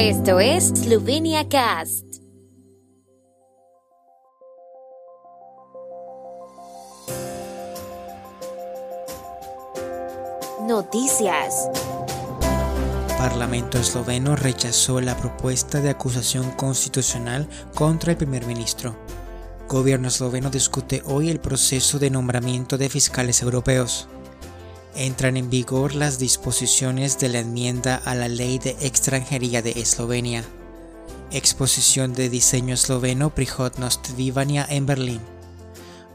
Esto es Slovenia Cast. Noticias. Parlamento esloveno rechazó la propuesta de acusación constitucional contra el primer ministro. Gobierno esloveno discute hoy el proceso de nombramiento de fiscales europeos. Entran en vigor las disposiciones de la enmienda a la Ley de Extranjería de Eslovenia. Exposición de diseño esloveno Prihodnost Vivania en Berlín.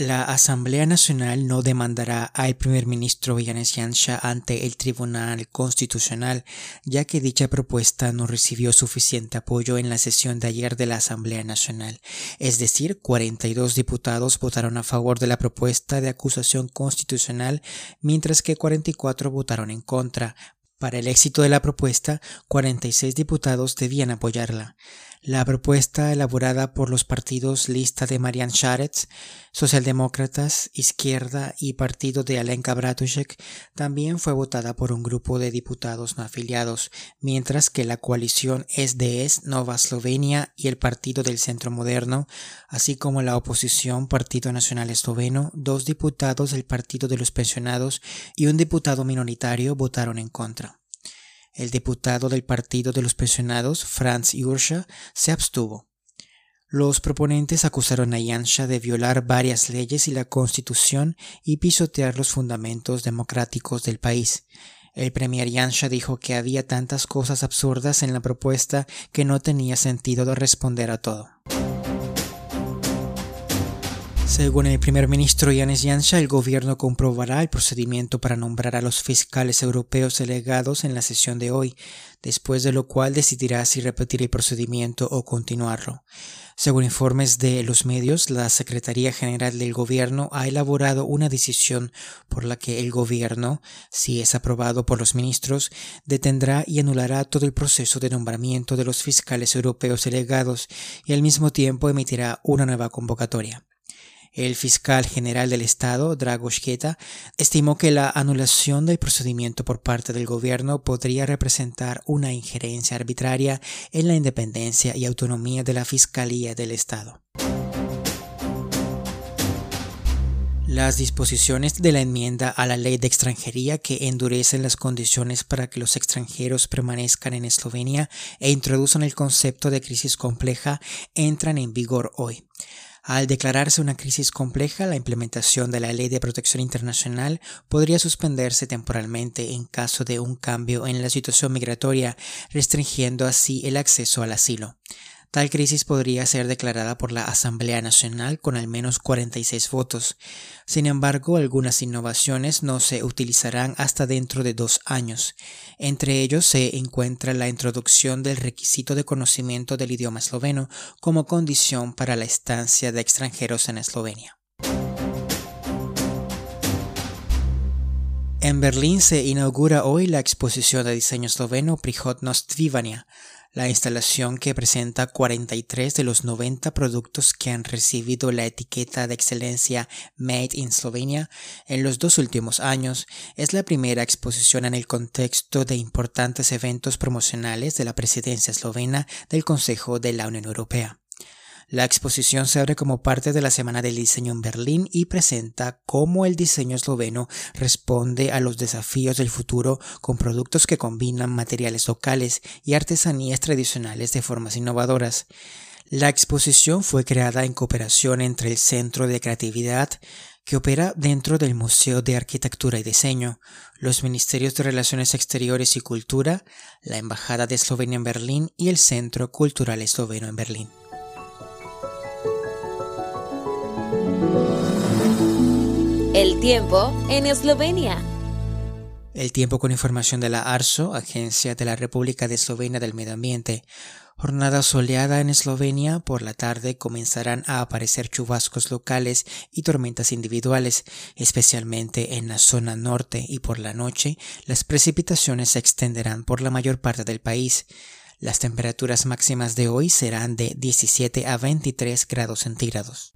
La Asamblea Nacional no demandará al primer ministro Yanis Yansha ante el Tribunal Constitucional, ya que dicha propuesta no recibió suficiente apoyo en la sesión de ayer de la Asamblea Nacional. Es decir, 42 diputados votaron a favor de la propuesta de acusación constitucional, mientras que 44 votaron en contra. Para el éxito de la propuesta, 46 diputados debían apoyarla. La propuesta elaborada por los partidos Lista de Marian Sharetz, Socialdemócratas, Izquierda y Partido de Alenka Bratušek también fue votada por un grupo de diputados no afiliados, mientras que la coalición SDS Nova Slovenia y el Partido del Centro Moderno, así como la oposición Partido Nacional Esloveno, dos diputados del Partido de los Pensionados y un diputado minoritario votaron en contra. El diputado del Partido de los Pensionados, Franz Jurscha, se abstuvo. Los proponentes acusaron a Yansha de violar varias leyes y la Constitución y pisotear los fundamentos democráticos del país. El premier Yansha dijo que había tantas cosas absurdas en la propuesta que no tenía sentido de responder a todo. Según el primer ministro Yanis Yansha, el gobierno comprobará el procedimiento para nombrar a los fiscales europeos delegados en la sesión de hoy, después de lo cual decidirá si repetir el procedimiento o continuarlo. Según informes de los medios, la Secretaría General del Gobierno ha elaborado una decisión por la que el Gobierno, si es aprobado por los ministros, detendrá y anulará todo el proceso de nombramiento de los fiscales europeos delegados y al mismo tiempo emitirá una nueva convocatoria. El fiscal general del Estado, Drago estimó que la anulación del procedimiento por parte del gobierno podría representar una injerencia arbitraria en la independencia y autonomía de la Fiscalía del Estado. Las disposiciones de la enmienda a la ley de extranjería que endurecen las condiciones para que los extranjeros permanezcan en Eslovenia e introducen el concepto de crisis compleja entran en vigor hoy. Al declararse una crisis compleja, la implementación de la Ley de Protección Internacional podría suspenderse temporalmente en caso de un cambio en la situación migratoria, restringiendo así el acceso al asilo. Tal crisis podría ser declarada por la Asamblea Nacional con al menos 46 votos. Sin embargo, algunas innovaciones no se utilizarán hasta dentro de dos años. Entre ellos se encuentra la introducción del requisito de conocimiento del idioma esloveno como condición para la estancia de extranjeros en Eslovenia. En Berlín se inaugura hoy la exposición de diseño esloveno Prihodnost Vivania, la instalación que presenta 43 de los 90 productos que han recibido la etiqueta de excelencia Made in Slovenia en los dos últimos años es la primera exposición en el contexto de importantes eventos promocionales de la presidencia eslovena del Consejo de la Unión Europea. La exposición se abre como parte de la Semana del Diseño en Berlín y presenta cómo el diseño esloveno responde a los desafíos del futuro con productos que combinan materiales locales y artesanías tradicionales de formas innovadoras. La exposición fue creada en cooperación entre el Centro de Creatividad, que opera dentro del Museo de Arquitectura y Diseño, los Ministerios de Relaciones Exteriores y Cultura, la Embajada de Eslovenia en Berlín y el Centro Cultural Esloveno en Berlín. El tiempo en Eslovenia. El tiempo con información de la ARSO, Agencia de la República de Eslovenia del Medio Ambiente. Jornada soleada en Eslovenia, por la tarde comenzarán a aparecer chubascos locales y tormentas individuales, especialmente en la zona norte y por la noche las precipitaciones se extenderán por la mayor parte del país. Las temperaturas máximas de hoy serán de 17 a 23 grados centígrados.